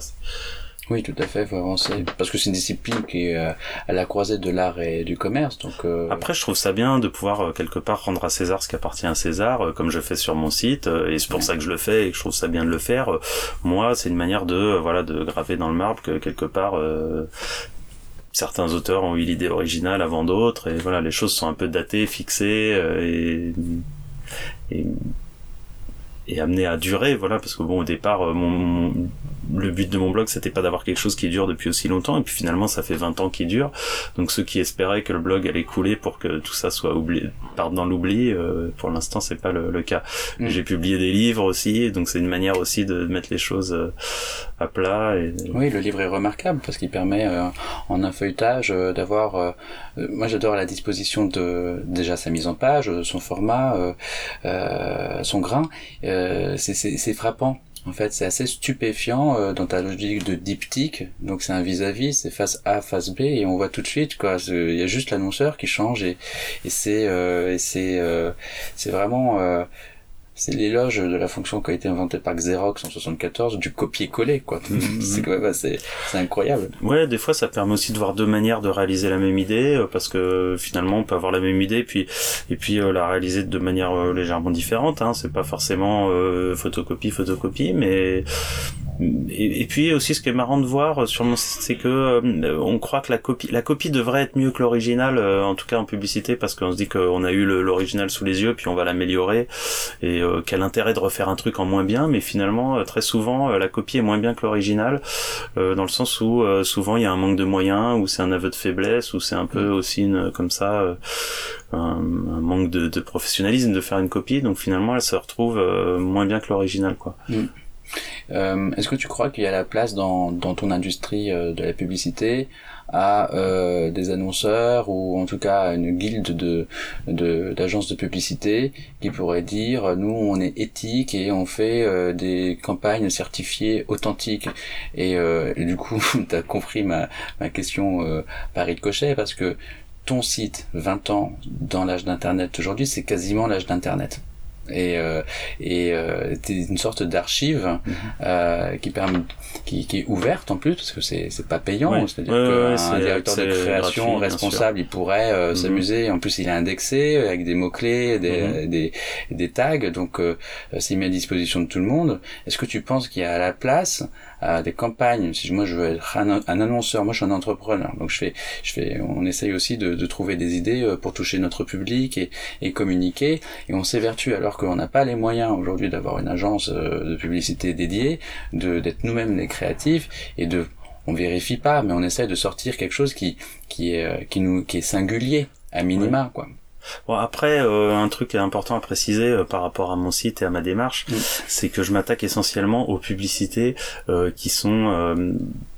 Oui, tout à fait, faut avancer. Parce que c'est une discipline qui est euh, à la croisée de l'art et du commerce. Donc, euh, Après, je trouve ça bien de pouvoir euh, quelque part rendre à César ce qui appartient à César, comme je fais sur mon site, et c'est pour ça que je le fais et que je trouve ça bien de le faire. Moi, c'est une manière de voilà de graver dans le marbre que quelque part certains auteurs ont eu l'idée originale avant d'autres, et voilà, les choses sont un peu datées, fixées, et, et et amené à durer voilà parce que bon au départ euh, mon, le but de mon blog c'était pas d'avoir quelque chose qui dure depuis aussi longtemps et puis finalement ça fait 20 ans qu'il dure donc ceux qui espéraient que le blog allait couler pour que tout ça soit oublié parte dans l'oubli euh, pour l'instant c'est pas le, cas mm. j'ai publié des livres aussi donc c'est une manière aussi de mettre les choses euh, à plat et... oui le livre est remarquable parce qu'il permet en un feuilletage d'avoir moi j'adore la disposition de déjà sa mise en page son format son grain euh, c'est frappant. En fait, c'est assez stupéfiant euh, dans ta logique de diptyque. Donc c'est un vis-à-vis, c'est face A, face B, et on voit tout de suite quoi. Il y a juste l'annonceur qui change et, et c'est euh, et c'est c'est vraiment c'est l'éloge de la fonction qui a été inventée par Xerox en 74 du copier-coller quoi. Mhm. c'est quand même c'est incroyable. Ouais, des fois ça permet aussi de voir deux manières de réaliser la même idée euh, parce que finalement on peut avoir la même idée puis et puis euh, la réaliser de manière euh, légèrement différente hein, c'est pas forcément photocopie photocopie mais et, puis aussi ce qui est marrant de voir sur mon site c'est que on croit que la copie la copie devrait être mieux que l'original en tout cas en publicité parce qu'on se dit qu'on a eu l'original sous les yeux puis on va l'améliorer et euh, quel intérêt de refaire un truc en moins bien, mais finalement euh, très souvent euh, la copie est moins bien que l'original, dans le sens où souvent il y a un manque de moyens, ou c'est un aveu de faiblesse, ou c'est un peu mm. aussi une, comme ça un, manque de, de, professionnalisme de faire une copie, donc finalement elle se retrouve moins bien que l'original quoi. Mm. Euh, Est-ce que tu crois qu'il y a la place dans, dans ton industrie de la publicité à euh, des annonceurs ou en tout cas à une guilde de d'agences de, publicité qui pourrait dire nous on est éthique et on fait euh, des campagnes certifiées authentiques? Et, euh, du coup tu as compris ma, ma question euh, par ricochet parce que ton site 20 ans dans l'âge d'internet aujourd'hui c'est quasiment l'âge d'internet et euh, et euh, une sorte d'archive mhm. euh, qui permet qui, qui est ouverte en plus parce que c'est c'est pas payant c'est-à-dire qu'un directeur de création responsable il pourrait euh, mhm. s'amuser en plus il est indexé avec des mots clés des, mhm. des des tags donc euh, s'il met à disposition de tout le monde est-ce que tu penses qu'il y a la place à des campagnes. Si moi je veux être un, annonceur, moi je suis un entrepreneur, donc je fais, je fais, on essaye aussi de, de trouver des idées euh, pour toucher notre public et, et communiquer, et on s'évertue alors qu'on n'a pas les moyens aujourd'hui d'avoir une agence euh, de publicité dédiée, de d'être nous-mêmes les créatifs et de on vérifie pas, mais on essaye de sortir quelque chose qui qui est euh, qui nous qui est singulier à minima quoi. Bon après euh, un truc important à préciser euh, par rapport à mon site et à ma démarche, c'est que je m'attaque essentiellement aux publicités euh, qui sont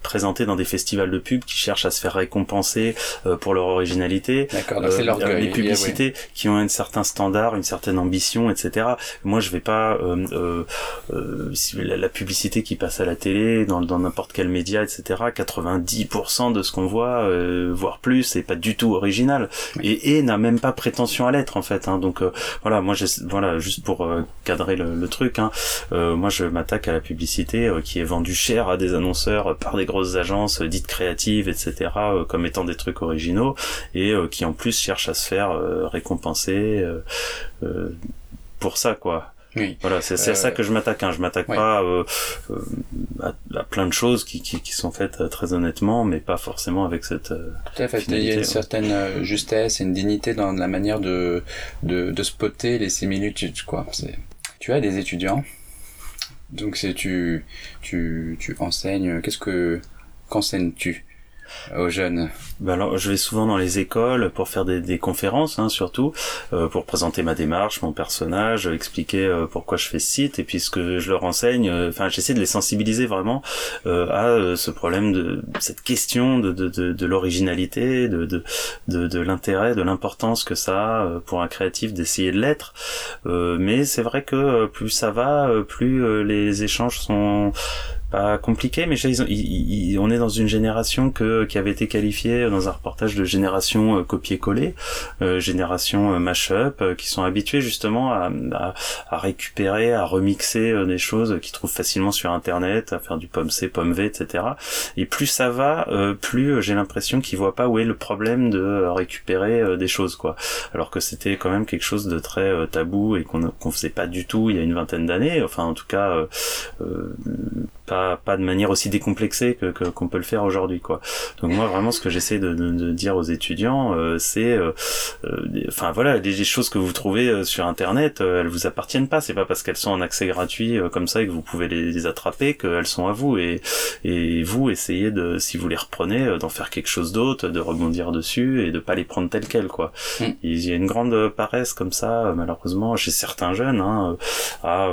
présentées dans des festivals de pub qui cherchent à se faire récompenser pour leur originalité. D'accord, c'est l'orgueil. Les publicités qui ont un certain standard, une certaine ambition, etc. Moi je vais pas la, la, publicité qui passe à la télé, dans n'importe quel média, etc. 90% de ce qu'on voit, voire plus, c'est pas du tout original et, et n'a même pas prétendu attention à l'être en fait. Hein. Donc euh, voilà, moi voilà juste pour euh, cadrer le, truc, hein, euh, moi je m'attaque à la publicité qui est vendue cher à des annonceurs par des grosses agences dites créatives, etc. comme étant des trucs originaux et qui en plus cherchent à se faire récompenser pour ça quoi. Oui. Voilà, c'est à ça que je m'attaque. Hein. Je m'attaque pas euh, à, à, plein de choses qui, qui, qui, sont faites très honnêtement, mais pas forcément avec cette. Tout à fait. Il y a une certaine justesse et une dignité dans la manière de, de, de spotter les similitudes, quoi. Tu as des étudiants, donc c'est tu, tu, tu enseignes. Qu'est-ce que qu'enseignes-tu? Aux jeunes bah alors, je vais souvent dans les écoles pour faire des, des conférences, hein, surtout euh, pour présenter ma démarche, mon personnage, expliquer euh, pourquoi je fais ce site et puis ce que je leur enseigne. Euh, enfin, j'essaie de les sensibiliser vraiment à ce problème de cette question de, de, de, de l'originalité, de, de, de l'intérêt, de l'importance que ça a pour un créatif d'essayer de l'être. mais c'est vrai que plus ça va, plus les échanges sont pas compliqué, mais on est dans une génération que, qui avait été qualifiée dans un reportage de génération euh, copier-coller, euh, génération euh, mash-up, qui sont habitués justement à, à, récupérer, à remixer des choses qu'ils trouvent facilement sur Internet, à faire du pomme C, pomme V, etc. Et plus ça va, plus j'ai l'impression qu'ils voient pas où est le problème de récupérer des choses, quoi. Alors que c'était quand même quelque chose de très tabou et qu'on qu'on faisait pas du tout il y a une vingtaine d'années. Enfin, en tout cas, pas, de manière aussi décomplexée que qu'on peut le faire aujourd'hui quoi. Donc moi vraiment ce que j'essaie de, de, dire aux étudiants euh, c'est euh, euh, enfin voilà les, choses que vous trouvez sur internet elles vous appartiennent pas c'est pas parce qu'elles sont en accès gratuit comme ça et que vous pouvez les, attraper qu'elles sont à vous et et vous essayez de si vous les reprenez d'en faire quelque chose d'autre de rebondir dessus et de pas les prendre telles quelles quoi. Mm. Il y a une grande paresse comme ça malheureusement chez certains jeunes hein, à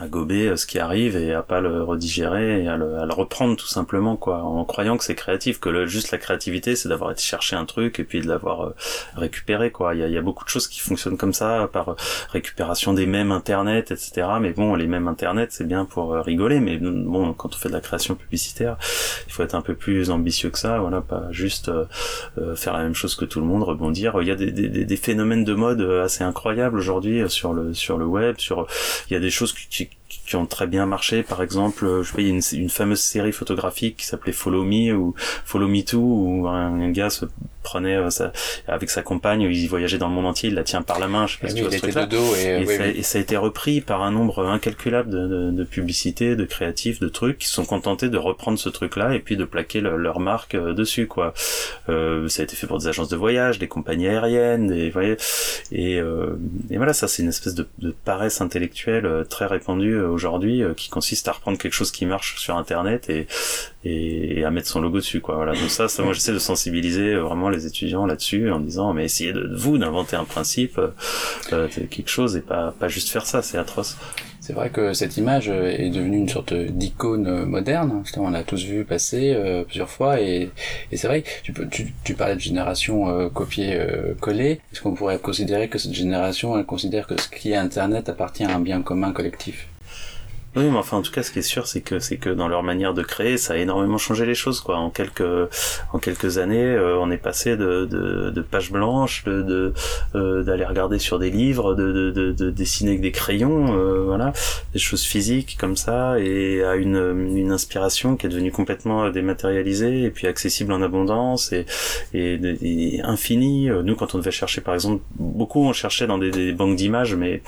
à gober euh, ce qui arrive et à pas le redigérer et à le, à le reprendre tout simplement quoi. En croyant que c'est créatif que le, juste la créativité c'est d'avoir été chercher un truc et puis de l'avoir euh, récupéré quoi. Il y a, y a, beaucoup de choses qui fonctionnent comme ça par euh, récupération des mêmes internet etc mais bon les mêmes internet c'est bien pour rigoler mais bon quand on fait de la création publicitaire il faut être un peu plus ambitieux que ça voilà. Pas juste faire la même chose que tout le monde rebondir. Il y a des, des, des phénomènes de mode assez incroyables aujourd'hui sur le sur le web sur il y a des choses qui qui ont très bien marché. Par exemple, je sais il y a une, une fameuse série photographique qui s'appelait Follow Me ou Follow Me Too où un, gars se prenait euh, avec sa compagne, il voyageait dans le monde entier, il la tient par la main, je sais pas si tu vois ce truc -là. et, ça, et, ça, a été repris par un nombre incalculable de, de, de, publicités, de créatifs, de trucs qui sont contentés de reprendre ce truc-là et puis de plaquer leur marque euh, dessus, quoi. Euh, ça a été fait pour des agences de voyage, des compagnies aériennes, des, voyez, et, euh, et voilà, ça c'est une espèce de, de paresse intellectuelle euh, très répandue aujourd'hui qui consiste à reprendre quelque chose qui marche sur internet et, et, à mettre son logo dessus quoi voilà donc ça, ça moi j'essaie de sensibiliser vraiment les étudiants là-dessus en disant mais essayez de, vous d'inventer un principe euh, quelque chose et pas pas juste faire ça c'est atroce c'est vrai que cette image est devenue une sorte d'icône moderne. On l'a tous vu passer plusieurs fois et, et c'est vrai. Tu, tu, tu parlais de génération euh, copier-coller. Est-ce qu'on pourrait considérer que cette génération elle considère que ce qui est Internet appartient à un bien commun collectif? Oui, mais enfin, en tout cas, ce qui est sûr, c'est que c'est que dans leur manière de créer, ça a énormément changé les choses, quoi. En quelques en quelques années, euh, on est passé de, de, de pages blanches, de de euh, d'aller regarder sur des livres, de, de, de, dessiner avec des crayons, euh, voilà, des choses physiques comme ça, et à une une inspiration qui est devenue complètement dématérialisée et puis accessible en abondance et et, et infinie. Nous, quand on devait chercher, par exemple, beaucoup on cherchait dans des, des banques d'images, mais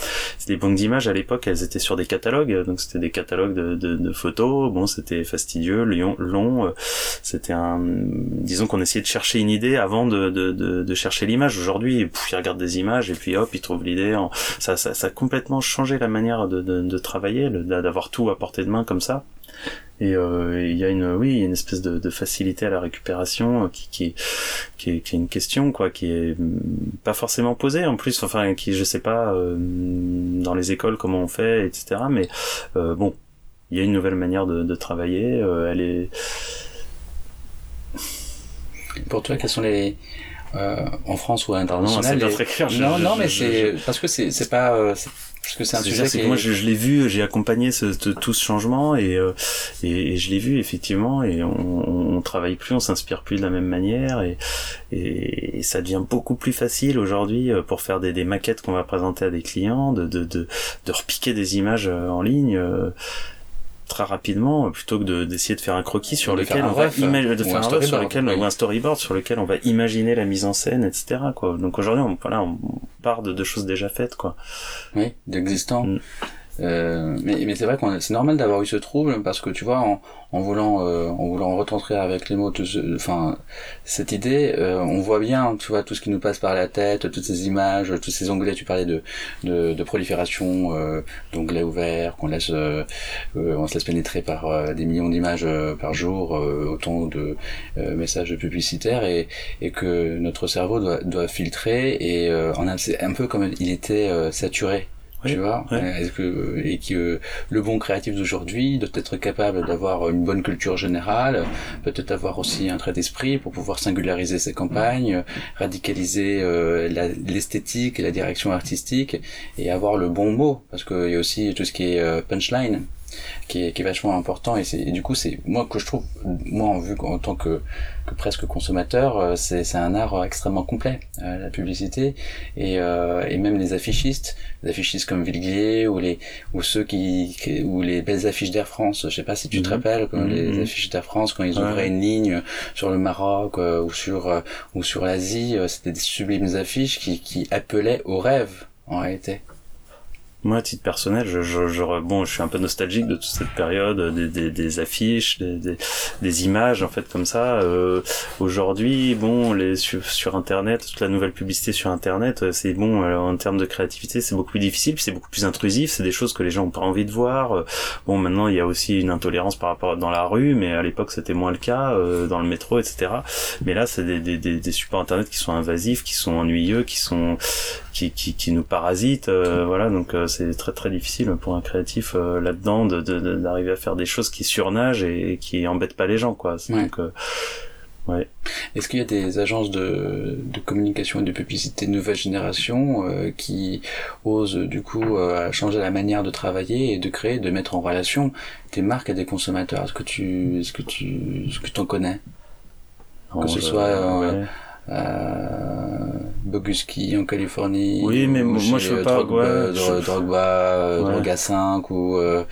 des banques d'images à l'époque, elles étaient sur des catalogues, donc c'était des catalogues de, de, de photos. Bon, c'était fastidieux, long. Euh, c'était un, disons qu'on essayait de chercher une idée avant de, de, de chercher l'image. Aujourd'hui, ils regardent des images et puis hop, ils trouvent l'idée. Ça, ça, ça a complètement changé la manière de, de, de travailler, d'avoir tout à portée de main comme ça. Et euh, il y a une, oui, y a une espèce de, de facilité à la récupération euh, qui, qui, qui, est, qui est une question, quoi, qui est mm, pas forcément posée en plus, enfin, qui, je sais pas, euh, dans les écoles comment on fait, etc. Mais euh, bon, il y a une nouvelle manière de, de travailler. Euh, elle est. Pour toi, quels sont les en France ou à l'international Non, très clair. non, non, mais c'est parce que c'est c'est pas parce que c'est un sujet que moi je, je l'ai vu, j'ai accompagné ce, tout ce changement et, euh, et, et, je l'ai vu effectivement et on, on travaille plus, on s'inspire plus de la même manière et, et, ça devient beaucoup plus facile aujourd'hui euh, pour faire des, des maquettes qu'on va présenter à des clients, de, de, de, de repiquer des images euh, en ligne très rapidement plutôt que d'essayer de, faire un croquis sur lequel on va imaginer de faire un, sur lequel ou un storyboard sur lequel on va imaginer la mise en scène etc quoi. Donc aujourd'hui on voilà on part de, de choses déjà faites quoi. Oui d'existant. Mm. Euh, mais mais c'est vrai qu'on c'est normal d'avoir eu ce trouble parce que tu vois en, en voulant euh, en voulant retranscrire avec les mots enfin cette idée euh, on voit bien tu vois tout ce qui nous passe par la tête toutes ces images tous ces onglets. Tu parlais de de, de prolifération euh, d'onglets ouverts qu'on laisse euh, on se laisse pénétrer par des millions d'images par jour autant de messages publicitaires et et que notre cerveau doit doit filtrer et en a- un peu comme il était saturé Oui, tu vois ouais. est-ce que et que le bon créatif d'aujourd'hui doit être capable d'avoir une bonne culture générale peut-être avoir aussi un trait d'esprit pour pouvoir singulariser ses campagnes radicaliser euh, l'esthétique et la direction artistique et avoir le bon mot parce qu'il y a aussi tout ce qui est euh, punchline qui est, qui est vachement important et, c'est du coup c'est moi que je trouve moi en vue en tant que, que presque consommateur euh, c'est c'est un art extrêmement complet euh, la publicité et, euh, et même les affichistes les affichistes comme Villiers ou les ou ceux qui, qui- ou les belles affiches d'Air France je sais pas si tu te Mhm. rappelles comme Mhm, les mhm. affiches d'Air France quand ils Ouais. ouvraient une ligne sur le Maroc euh, ou sur euh, ou sur l'Asie euh, c'était des sublimes affiches qui qui appelaient au rêve en réalité Moi, à titre personnel, je, je, je- bon, je suis un peu nostalgique de toute cette période, des, des, des affiches, des, des, des images, en fait, comme ça. Euh, Aujourd'hui, bon, les, sur, Internet, toute la nouvelle publicité sur Internet, euh, c'est bon, euh, en termes de créativité, c'est beaucoup plus difficile, c'est beaucoup plus intrusif, c'est des choses que les gens ont pas envie de voir. Euh, Bon, maintenant, il y a aussi une intolérance par rapport à dans la rue, mais à l'époque, c'était moins le cas, euh, dans le métro, etc. Mais là, c'est des, des, supports Internet qui sont invasifs, qui sont ennuyeux, qui sont qui, qui, nous parasitent euh, voilà donc euh, c'est très très difficile pour un créatif euh, là-dedans de, de, de- d'arriver à faire des choses qui surnagent et, et qui embêtent pas les gens quoi Ouais. donc euh, Est-ce qu'il y a des agences de, de communication et de publicité nouvelle génération euh, qui osent du coup changer la manière de travailler et de créer, de mettre en relation des marques et des consommateurs? Est-ce que tu, est-ce que tu, est-ce que tu en connais non, ce soit, ouais. Euh, Boguski en Californie Oui, mais ou moi, je veux pas, Drogba, ouais, Dro- je- Drogba, euh, Ouais. Droga 5 ou, euh,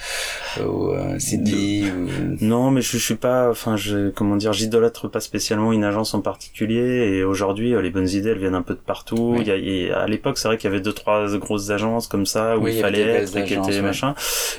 ou euh, Sidi ou... Non, mais je, je suis pas, enfin, je, comment dire, j'idolâtre pas spécialement une agence en particulier. Et aujourd'hui, euh, les bonnes idées, elles viennent un peu de partout. Oui. Il y a, à l'époque, c'est vrai qu'il y avait deux, trois grosses agences comme ça où Oui, il fallait être, et qui agences, étaient ouais. machin.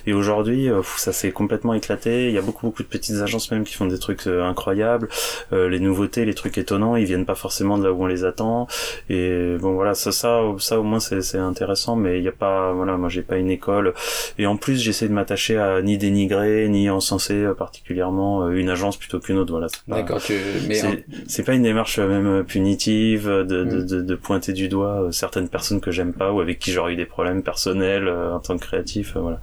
Et aujourd'hui, euh, ça s'est complètement éclaté. Il y a beaucoup, beaucoup de petites agences même qui font des trucs incroyables. Les nouveautés, les trucs étonnants, ils viennent pas forcément de là où on les attend. Et bon, voilà, ça, ça, ça au moins c'est, intéressant. Mais il y a pas, voilà, moi j'ai pas une école. Et en plus, j'essaie de m'attacher à ni dénigrer, ni encenser euh, particulièrement euh, une agence plutôt qu'une autre. Voilà. c'est pas- D'accord, tu... mais en- c'est, c'est pas une démarche euh, même punitive de, de, Mm. de, de pointer du doigt certaines personnes que j'aime pas ou avec qui j'aurais eu des problèmes personnels en tant que créatif. voilà.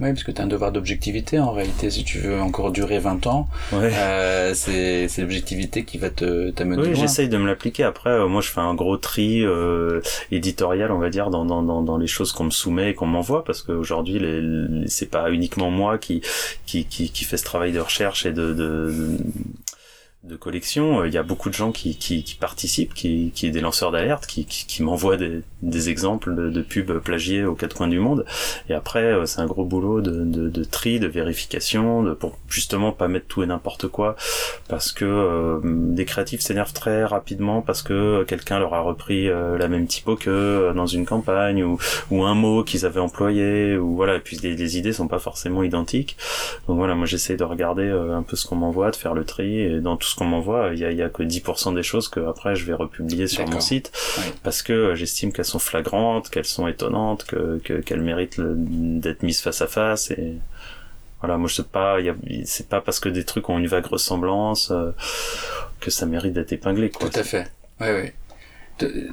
Oui, parce que tu as un devoir d'objectivité en réalité, si tu veux encore durer 20 ans, Ouais. euh, c'est l'objectivité qui va te t'amener Oui, j'essaye de me Après, euh, moi, je fais un gros tri euh, éditorial, on va dire, dans, dans, dans, dans les choses qu'on me soumet et qu'on m'envoie, parce qu'aujourd'hui, les, les- c'est pas uniquement moi qui, qui, qui, qui fait ce travail de recherche et de, de collection. Euh, Il y a beaucoup de gens qui, qui, qui participent, qui, qui des lanceurs d'alerte, qui, qui, qui m'envoient des, des exemples de, de pubs plagiés aux quatre coins du monde. Et après, euh, c'est un gros boulot de, de, de tri, de vérification, de, pour justement pas mettre tout et n'importe quoi parce que euh, des créatifs s'énervent très rapidement parce que quelqu'un leur a repris euh, la même typo que euh, dans une campagne ou, ou un mot qu'ils avaient employé ou voilà et puis les, les idées sont pas forcément identiques donc voilà moi j'essaie de regarder euh, un peu ce qu'on m'envoie de faire le tri et dans tout ce qu'on m'envoie il y a, y a que 10% des choses que après je vais republier sur mon site parce que euh, j'estime qu'elles sont flagrantes qu'elles sont étonnantes que que- qu'elles méritent d'être mises face à face et voilà, moi je sais pas, c'est pas parce que des trucs ont une vague ressemblance euh, que ça mérite d'être épinglé quoi. Tout à fait. Oui, oui.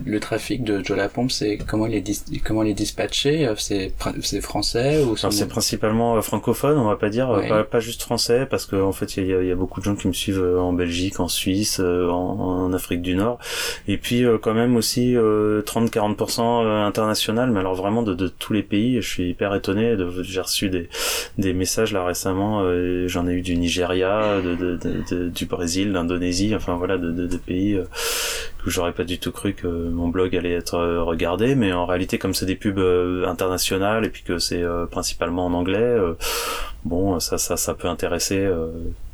Le trafic de Joe Lapompe, c'est comment il est comment il est dispatché euh, C'est c'est français ou c'est principalement euh, francophone, on va pas dire, Ouais. pas, pas juste français, parce que en fait il y a, il y a beaucoup de gens qui me suivent euh, en Belgique, en Suisse, en, en Afrique du Nord, et puis quand même aussi euh, 30-40% euh, international, mais alors vraiment de, de tous les pays. Je suis hyper étonné, j'ai reçu des, des messages là récemment, j'en ai eu du Nigeria, de, du Brésil, d'Indonésie, enfin voilà, de, de, de pays j'aurais pas du tout cru que mon blog allait être euh, regardé, mais en réalité comme c'est des pubs euh, internationales et puis que c'est euh, principalement en anglais, bon ça ça ça peut intéresser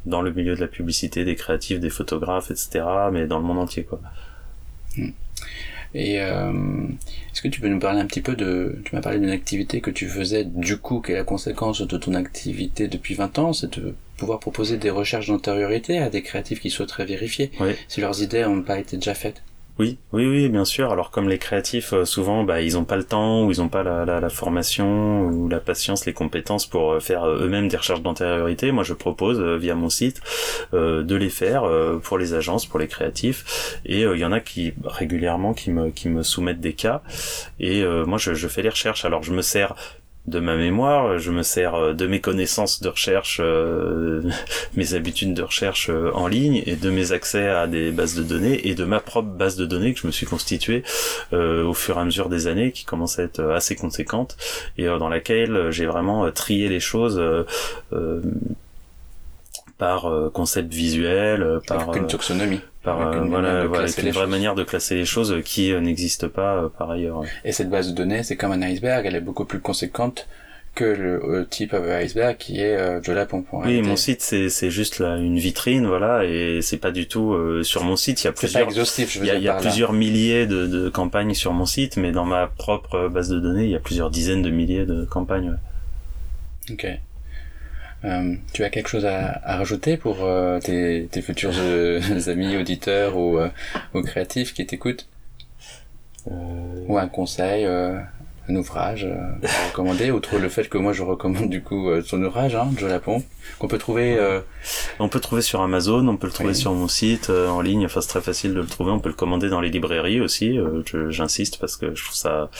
dans le milieu de la publicité des créatifs, des photographes, etc. Mais dans le monde entier quoi. Et euh, est-ce que tu peux nous parler un petit peu de... Tu m'as parlé d'une activité que tu faisais du coup, qui est la conséquence de ton activité depuis 20 ans, c'est de pouvoir proposer des recherches d'antériorité à des créatifs qui souhaiteraient vérifier si leurs idées n'ont pas été déjà faites. Oui, oui, oui, bien sûr. Alors comme les créatifs, euh, souvent, bah, ils ont pas le temps ou ils ont pas la, la, la, formation ou la patience, les compétences pour euh, faire euh, eux-mêmes des recherches d'antériorité. Moi, je propose via mon site de les faire pour les agences, pour les créatifs. Et il y en a qui régulièrement qui me qui me soumettent des cas. Et moi, je fais les recherches. Alors, je me sers de ma mémoire, je me sers euh, de mes connaissances de recherche, euh, mes habitudes de recherche euh, en ligne et de mes accès à des bases de données et de ma propre base de données que je me suis constituée au fur et à mesure des années, qui commence à être assez conséquente et dans laquelle j'ai vraiment trié les choses par concept visuel, par une taxonomie par voilà, voilà une vraie manière de classer les choses qui euh, n'existe pas euh, par ailleurs. Et cette base de données, c'est comme un iceberg, elle est beaucoup plus conséquente que le euh, type of iceberg qui est euh, Oui, mon site c'est c'est juste là une vitrine voilà et c'est pas du tout sur mon site, il y a plusieurs il y a, y a plusieurs milliers de, de campagnes sur mon site mais dans ma propre base de données, il y a plusieurs dizaines de milliers de campagnes. OK. Euh, tu as quelque chose à, à rajouter pour euh, tes, tes, futurs euh, amis, auditeurs ou, ou créatifs qui t'écoutent Ou un conseil, un ouvrage à recommander, outre le fait que moi je recommande du coup son ouvrage, hein, Joe Lapon, qu'on peut trouver... On peut trouver sur Amazon, on peut le trouver sur mon site en ligne, enfin c'est très facile de le trouver, on peut le commander dans les librairies aussi, j'insiste parce que je trouve ça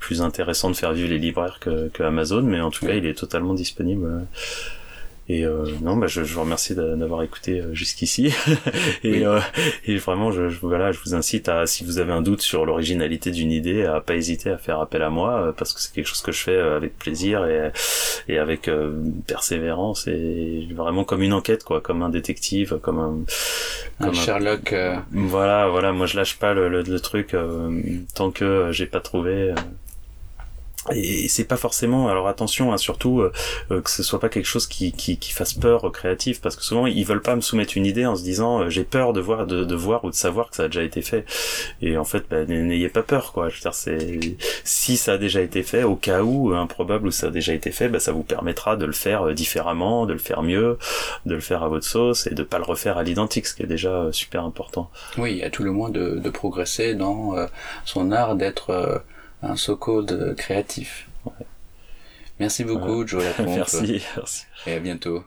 plus intéressant de faire vivre les libraires que, que Amazon, mais en tout cas il est totalement disponible. Et euh, non, bah, je, je vous remercie d'avoir écouté euh, jusqu'ici. et, euh, et vraiment, je, je, voilà, je vous incite à, si vous avez un doute sur l'originalité d'une idée, à pas hésiter à faire appel à moi, euh, parce que c'est quelque chose que je fais euh, avec plaisir et, et avec persévérance et vraiment comme une enquête, quoi, comme un détective, comme un, un Sherlock. Voilà, voilà. Moi, je lâche pas le, le, le truc tant que j'ai pas trouvé et c'est pas forcément alors attention hein, surtout euh, euh, que ce soit pas quelque chose qui, qui, qui, fasse peur aux créatifs parce que souvent ils veulent pas me soumettre une idée en se disant euh, j'ai peur de voir de, de, voir ou de savoir que ça a déjà été fait. Et en fait bah, n'ayez pas peur quoi. Je veux dire c'est si ça a déjà été fait au cas où improbable où ça a déjà été fait bah, ça vous permettra de le faire différemment de le faire mieux de le faire à votre sauce et de pas le refaire à l'identique ce qui est déjà super important. Oui à tout le moins de, de progresser dans son art d'être un so-called créatif. Merci beaucoup, Joe merci, merci. Et à bientôt.